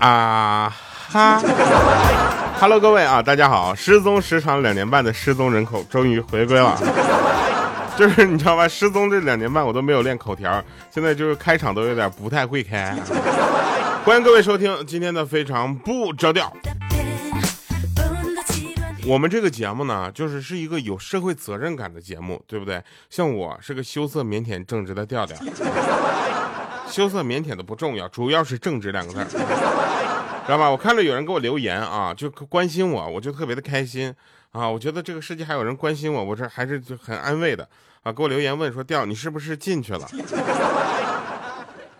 啊哈，Hello，各位啊，大家好！失踪时长两年半的失踪人口终于回归了。就是你知道吧？失踪这两年半我都没有练口条，现在就是开场都有点不太会开。欢迎各位收听今天的非常不着调。我们这个节目呢，就是是一个有社会责任感的节目，对不对？像我是个羞涩腼腆正直的调调。羞涩腼腆的不重要，主要是正直两个字，知道吧？我看着有人给我留言啊，就关心我，我就特别的开心啊！我觉得这个世界还有人关心我，我这还是就很安慰的啊！给我留言问说，调你是不是进去了？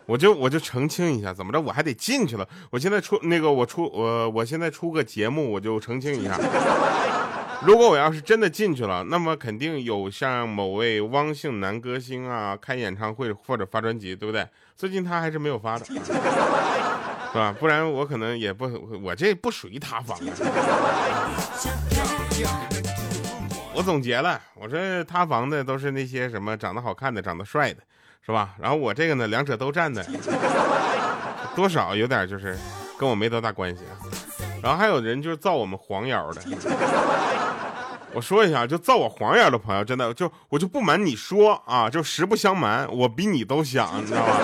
我就我就澄清一下，怎么着我还得进去了？我现在出那个我出我我现在出个节目，我就澄清一下。如果我要是真的进去了，那么肯定有像某位汪姓男歌星啊开演唱会或者发专辑，对不对？最近他还是没有发的，是吧？不然我可能也不，我这不属于塌房。我总结了，我说塌房的都是那些什么长得好看的、长得帅的，是吧？然后我这个呢，两者都占的，多少有点就是跟我没多大关系。然后还有人就是造我们黄谣的。我说一下，就造我黄谣的朋友，真的就我就不瞒你说啊，就实不相瞒，我比你都想，你知道吧？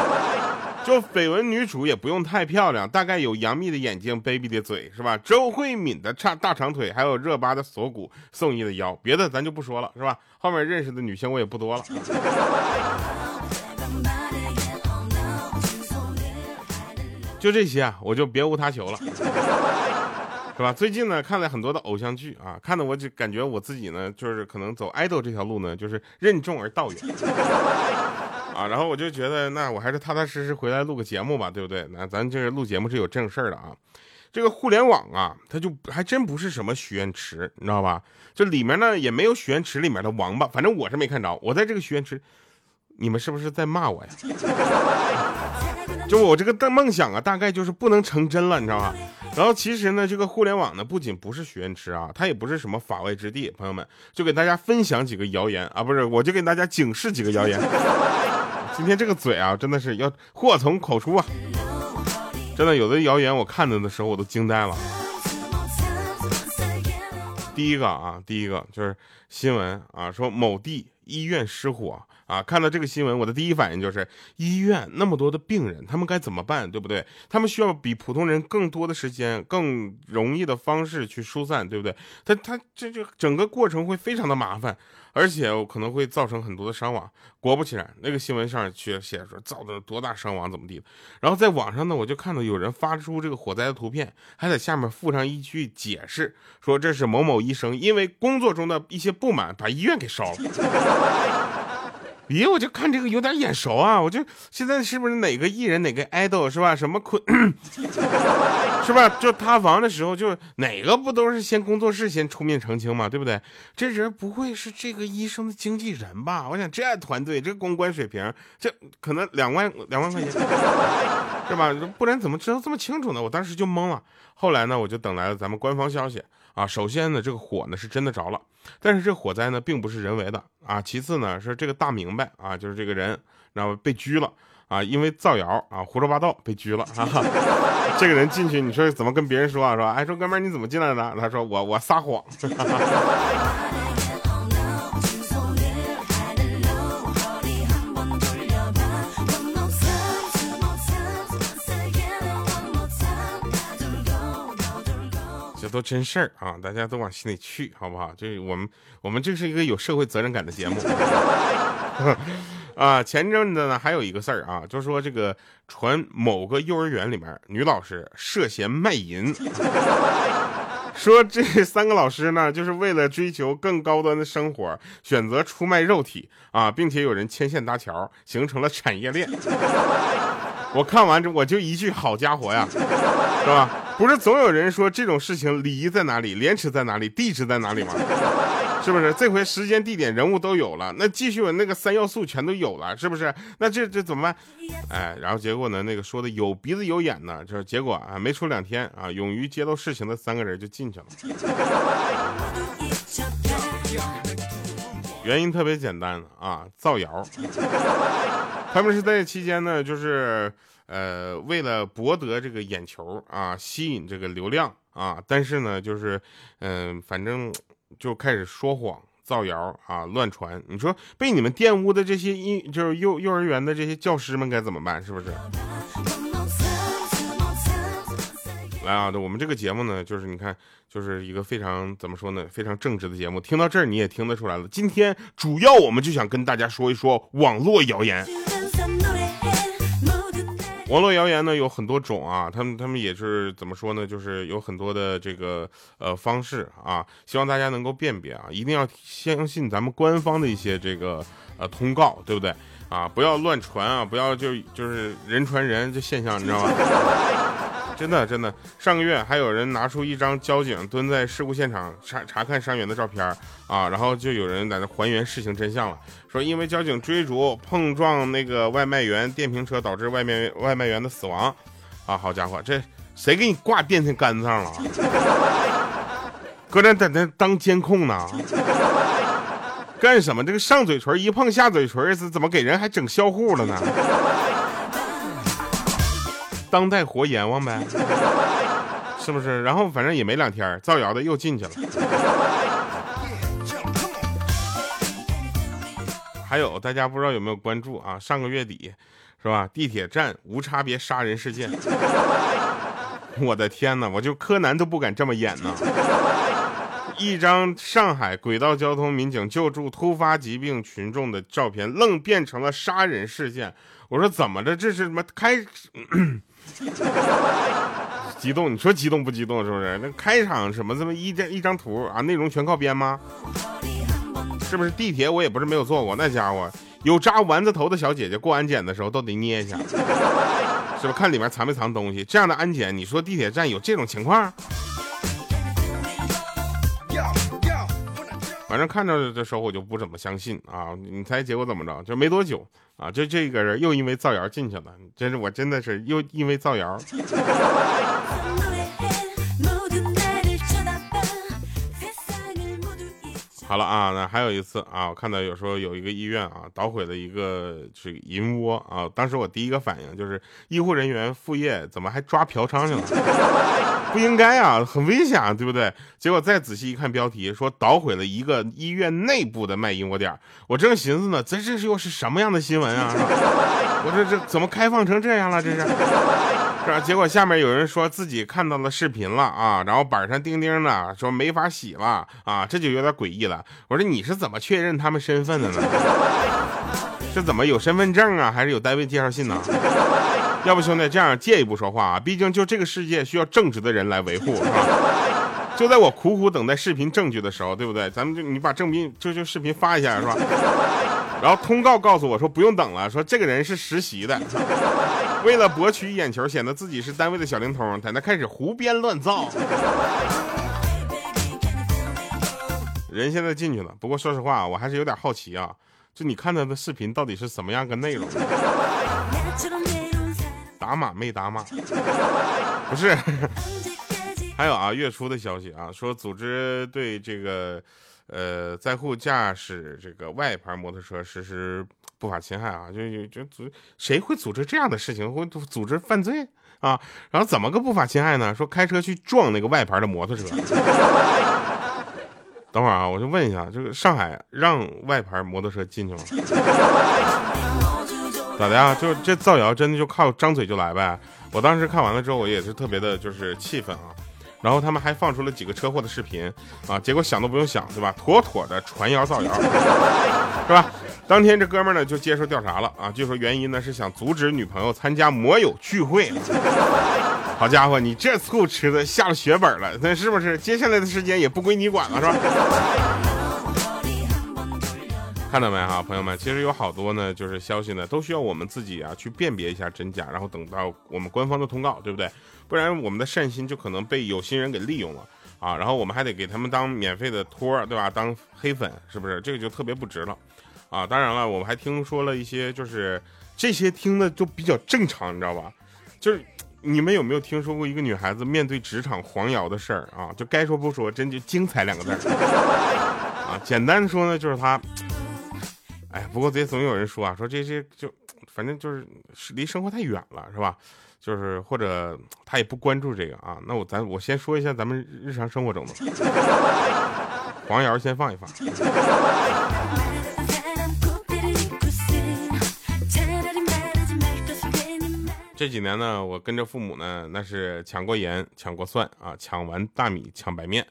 就绯闻女主也不用太漂亮，大概有杨幂的眼睛，baby 的嘴，是吧？周慧敏的叉大长腿，还有热巴的锁骨，宋轶的腰，别的咱就不说了，是吧？后面认识的女星我也不多了。就这些啊，我就别无他求了。是吧？最近呢，看了很多的偶像剧啊，看的我就感觉我自己呢，就是可能走爱豆这条路呢，就是任重而道远啊。然后我就觉得，那我还是踏踏实实回来录个节目吧，对不对？那咱这个录节目是有正事儿的啊。这个互联网啊，它就还真不是什么许愿池，你知道吧？就里面呢也没有许愿池里面的王八，反正我是没看着。我在这个许愿池，你们是不是在骂我呀？就我这个大梦想啊，大概就是不能成真了，你知道吧？然后其实呢，这个互联网呢，不仅不是许愿池啊，它也不是什么法外之地。朋友们，就给大家分享几个谣言啊，不是，我就给大家警示几个谣言。今天这个嘴啊，真的是要祸从口出啊！真的，有的谣言我看着的时候我都惊呆了。第一个啊，第一个就是新闻啊，说某地医院失火。啊，看到这个新闻，我的第一反应就是医院那么多的病人，他们该怎么办，对不对？他们需要比普通人更多的时间，更容易的方式去疏散，对不对？他他这这整个过程会非常的麻烦。而且可能会造成很多的伤亡。果不其然，那个新闻上却写说造成多大伤亡，怎么地的。然后在网上呢，我就看到有人发出这个火灾的图片，还在下面附上一句解释，说这是某某医生因为工作中的一些不满，把医院给烧了。咦，我就看这个有点眼熟啊！我就现在是不是哪个艺人哪个爱豆是吧？什么坤 是吧？就塌房的时候，就哪个不都是先工作室先出面澄清嘛，对不对？这人不会是这个医生的经纪人吧？我想这团队这公关水平，这可能两万两万块钱是吧？不然怎么知道这么清楚呢？我当时就懵了。后来呢，我就等来了咱们官方消息。啊，首先呢，这个火呢是真的着了，但是这火灾呢并不是人为的啊。其次呢，是这个大明白啊，就是这个人然后被拘了啊，因为造谣啊，胡说八道被拘了啊。这个人进去，你说怎么跟别人说啊？说哎，说哥们儿你怎么进来的？他说我我撒谎。都真事儿啊，大家都往心里去，好不好？这我们，我们这是一个有社会责任感的节目 啊。前阵子呢，还有一个事儿啊，就说这个传某个幼儿园里面女老师涉嫌卖淫，说这三个老师呢，就是为了追求更高端的生活，选择出卖肉体啊，并且有人牵线搭桥，形成了产业链。我看完这，我就一句好家伙呀，是吧？不是总有人说这种事情礼仪在哪里，廉耻在哪里，地址在哪里吗？是不是？这回时间、地点、人物都有了，那继续那个三要素全都有了，是不是？那这这怎么办？哎，然后结果呢？那个说的有鼻子有眼呢，就是结果啊，没出两天啊，勇于揭露事情的三个人就进去了。原因特别简单啊，造谣。他们是在期间呢，就是呃，为了博得这个眼球啊，吸引这个流量啊，但是呢，就是嗯，反正就开始说谎、造谣啊，乱传。你说被你们玷污的这些幼，就是幼幼儿园的这些教师们该怎么办？是不是？来啊，我们这个节目呢，就是你看，就是一个非常怎么说呢，非常正直的节目。听到这儿你也听得出来了。今天主要我们就想跟大家说一说网络谣言。网络谣言呢有很多种啊，他们他们也是怎么说呢？就是有很多的这个呃方式啊，希望大家能够辨别啊，一定要相信咱们官方的一些这个呃通告，对不对啊？不要乱传啊，不要就就是人传人这现象，你知道吗？真的真的，上个月还有人拿出一张交警蹲在事故现场查查看伤员的照片啊，然后就有人在那还原事情真相了，说因为交警追逐碰撞那个外卖员电瓶车导致外面外卖员的死亡，啊，好家伙，这谁给你挂电线杆子上了？搁这在那当监控呢？干什么？这个上嘴唇一碰下嘴唇是怎么给人还整销户了呢？当代活阎王呗，是不是？然后反正也没两天，造谣的又进去了。还有大家不知道有没有关注啊？上个月底，是吧？地铁站无差别杀人事件，我的天哪！我就柯南都不敢这么演呢。一张上海轨道交通民警救助突发疾病群众的照片，愣变成了杀人事件。我说怎么着？这是什么开？激动？你说激动不激动？是不是？那开场什么这么一张一张图啊？内容全靠编吗？是不是？地铁我也不是没有坐过，那家伙有扎丸子头的小姐姐过安检的时候都得捏一下，是不是？看里面藏没藏东西？这样的安检，你说地铁站有这种情况？反正看着的时候我就不怎么相信啊！你猜结果怎么着？就没多久啊，就这个人又因为造谣进去了。真是我真的是又因为造谣。好了啊，那还有一次啊，我看到有时候有一个医院啊捣毁了一个这个银窝啊，当时我第一个反应就是医护人员副业怎么还抓嫖娼去了？不应该啊，很危险啊，对不对？结果再仔细一看标题，说捣毁了一个医院内部的卖淫窝店，我正寻思呢，这这又是什么样的新闻啊？我这这怎么开放成这样了？这是。是吧？结果下面有人说自己看到了视频了啊，然后板上钉钉的说没法洗了啊，这就有点诡异了。我说你是怎么确认他们身份的呢？是怎么有身份证啊，还是有单位介绍信呢？要不兄弟这样借一步说话啊，毕竟就这个世界需要正直的人来维护，是吧？就在我苦苦等待视频证据的时候，对不对？咱们就你把证明就就视频发一下，是吧？然后通告告诉我说不用等了，说这个人是实习的。为了博取眼球，显得自己是单位的小灵通，在那开始胡编乱造。人现在进去了，不过说实话，我还是有点好奇啊，就你看他的视频到底是什么样个内容？打码没打码？不是。还有啊，月初的消息啊，说组织对这个呃在沪驾驶这个外牌摩托车实施。不法侵害啊，就就就组谁会组织这样的事情，会组织犯罪啊？然后怎么个不法侵害呢？说开车去撞那个外牌的摩托车。等会儿啊，我就问一下，这个上海让外牌摩托车进去吗？咋的呀？就这造谣真的就靠张嘴就来呗？我当时看完了之后，我也是特别的，就是气愤啊。然后他们还放出了几个车祸的视频啊，结果想都不用想，对吧？妥妥的传谣造谣，是吧？当天这哥们呢就接受调查了啊，据说原因呢是想阻止女朋友参加摩友聚会。好家伙，你这醋吃的下了血本了，那是不是？接下来的时间也不归你管了，是吧？看到没哈，朋友们，其实有好多呢，就是消息呢，都需要我们自己啊去辨别一下真假，然后等到我们官方的通告，对不对？不然我们的善心就可能被有心人给利用了。啊，然后我们还得给他们当免费的托，对吧？当黑粉是不是？这个就特别不值了，啊！当然了，我们还听说了一些，就是这些听的都比较正常，你知道吧？就是你们有没有听说过一个女孩子面对职场黄谣的事儿啊？就该说不说，真就精彩两个字啊！简单说呢，就是她，哎，不过这总有人说啊，说这些就反正就是离生活太远了，是吧？就是或者他也不关注这个啊，那我咱我先说一下咱们日常生活中的黄谣，先放一放。这几年呢，我跟着父母呢，那是抢过盐，抢过蒜啊，抢完大米，抢白面。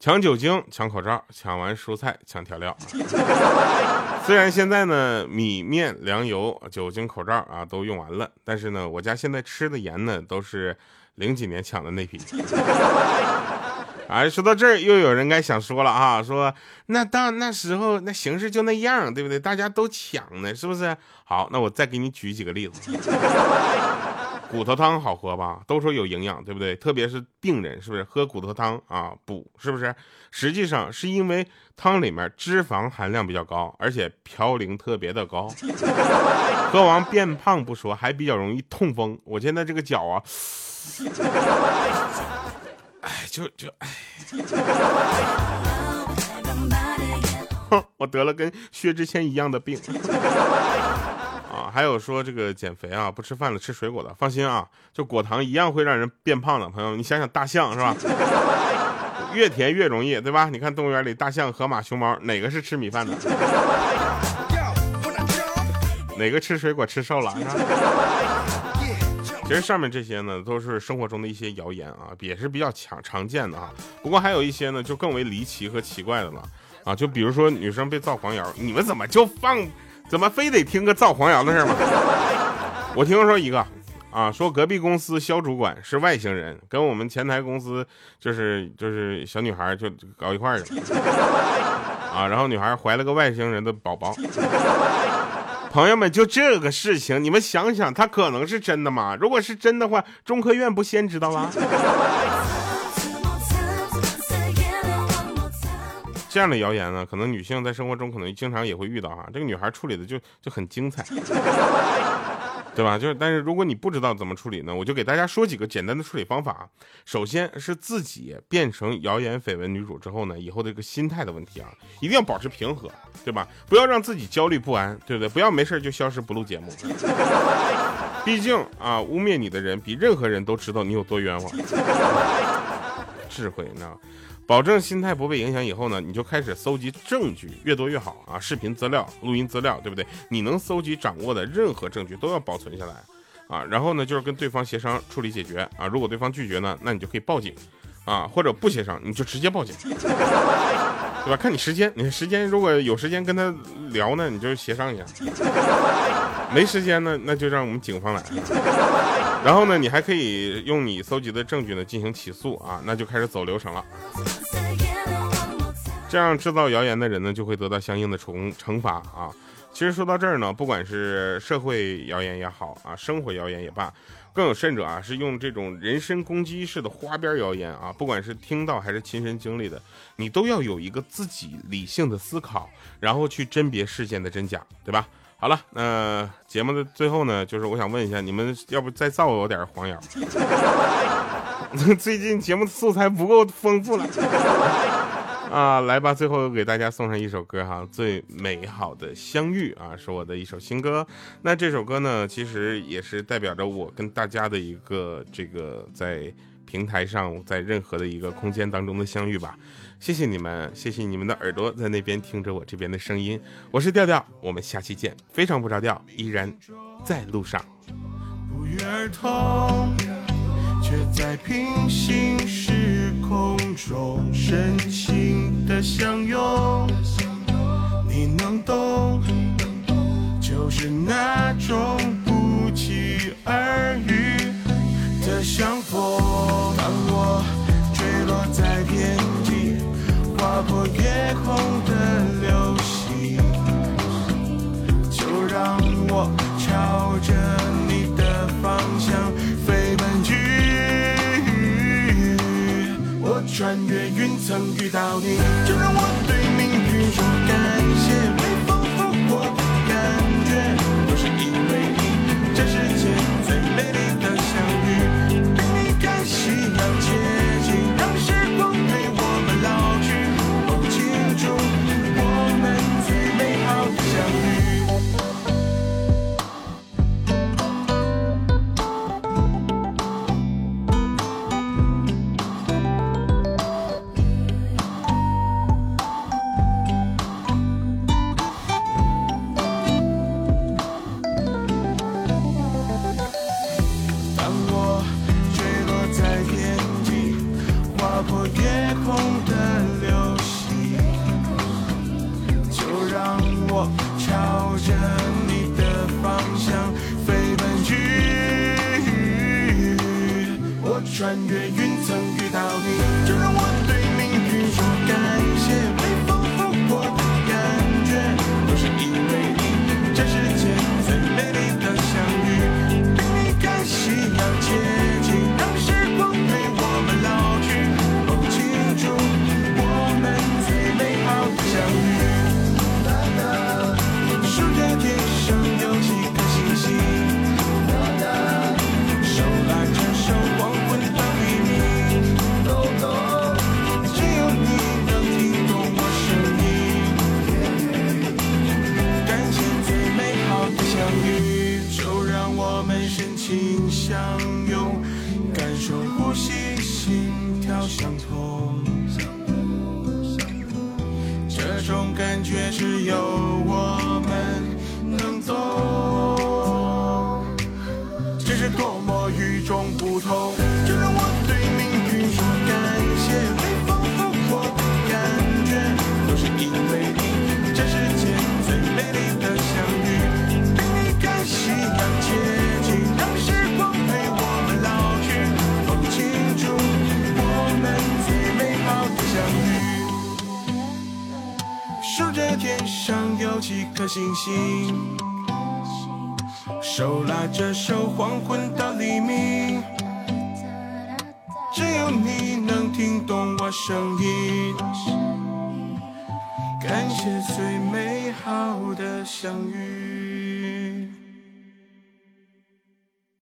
抢酒精，抢口罩，抢完蔬菜，抢调料。虽然现在呢，米面粮油、酒精、口罩啊都用完了，但是呢，我家现在吃的盐呢，都是零几年抢的那批。哎，说到这儿，又有人该想说了啊，说那到那时候那形势就那样，对不对？大家都抢呢，是不是？好，那我再给你举几个例子。骨头汤好喝吧？都说有营养，对不对？特别是病人，是不是喝骨头汤啊补？是不是？实际上是因为汤里面脂肪含量比较高，而且嘌呤特别的高，喝完变胖不说，还比较容易痛风。我现在这个脚啊，哎，就就哎，我得了跟薛之谦一样的病。啊还有说这个减肥啊，不吃饭了吃水果的，放心啊，就果糖一样会让人变胖的。朋友，你想想大象是吧？越甜越容易，对吧？你看动物园里大象、河马、熊猫，哪个是吃米饭的？哪个吃水果吃瘦了？其实上面这些呢，都是生活中的一些谣言啊，也是比较常常见的啊。不过还有一些呢，就更为离奇和奇怪的了啊，就比如说女生被造黄谣，你们怎么就放？怎么非得听个造黄谣的事吗？我听说一个，啊，说隔壁公司肖主管是外星人，跟我们前台公司就是就是小女孩就搞一块儿去了，啊，然后女孩怀了个外星人的宝宝。朋友们，就这个事情，你们想想，它可能是真的吗？如果是真的话，中科院不先知道了？这样的谣言呢，可能女性在生活中可能经常也会遇到哈。这个女孩处理的就就很精彩，对吧？就是，但是如果你不知道怎么处理呢，我就给大家说几个简单的处理方法。首先是自己变成谣言绯闻女主之后呢，以后的这个心态的问题啊，一定要保持平和，对吧？不要让自己焦虑不安，对不对？不要没事就消失不录节目。毕竟啊，污蔑你的人比任何人都知道你有多冤枉。智慧，你知道。保证心态不被影响以后呢，你就开始搜集证据，越多越好啊！视频资料、录音资料，对不对？你能搜集掌握的任何证据都要保存下来啊！然后呢，就是跟对方协商处理解决啊！如果对方拒绝呢，那你就可以报警啊，或者不协商，你就直接报警，对吧？看你时间，你时间如果有时间跟他聊呢，你就协商一下；没时间呢，那就让我们警方来。然后呢，你还可以用你搜集的证据呢进行起诉啊，那就开始走流程了。这样制造谣言的人呢，就会得到相应的惩惩罚啊。其实说到这儿呢，不管是社会谣言也好啊，生活谣言也罢，更有甚者啊，是用这种人身攻击式的花边谣言啊，不管是听到还是亲身经历的，你都要有一个自己理性的思考，然后去甄别事件的真假，对吧？好了，那节目的最后呢，就是我想问一下，你们要不再造我点黄谣？最近节目素材不够丰富了 啊！来吧，最后给大家送上一首歌哈，《最美好的相遇》啊，是我的一首新歌。那这首歌呢，其实也是代表着我跟大家的一个这个在平台上，在任何的一个空间当中的相遇吧。谢谢你们，谢谢你们的耳朵在那边听着我这边的声音。我是调调，我们下期见。非常不着调，依然在路上。不约而同，却在平行时空中深情的相拥。你能懂，就是那种不期而遇像火。当我坠落在天际，划破夜空的流星，就让我朝着你的方向飞奔去。我穿越云层遇到你，就让我对。星星手拉着手黄昏到黎明。只有你能听懂我声音感谢最美好的相遇。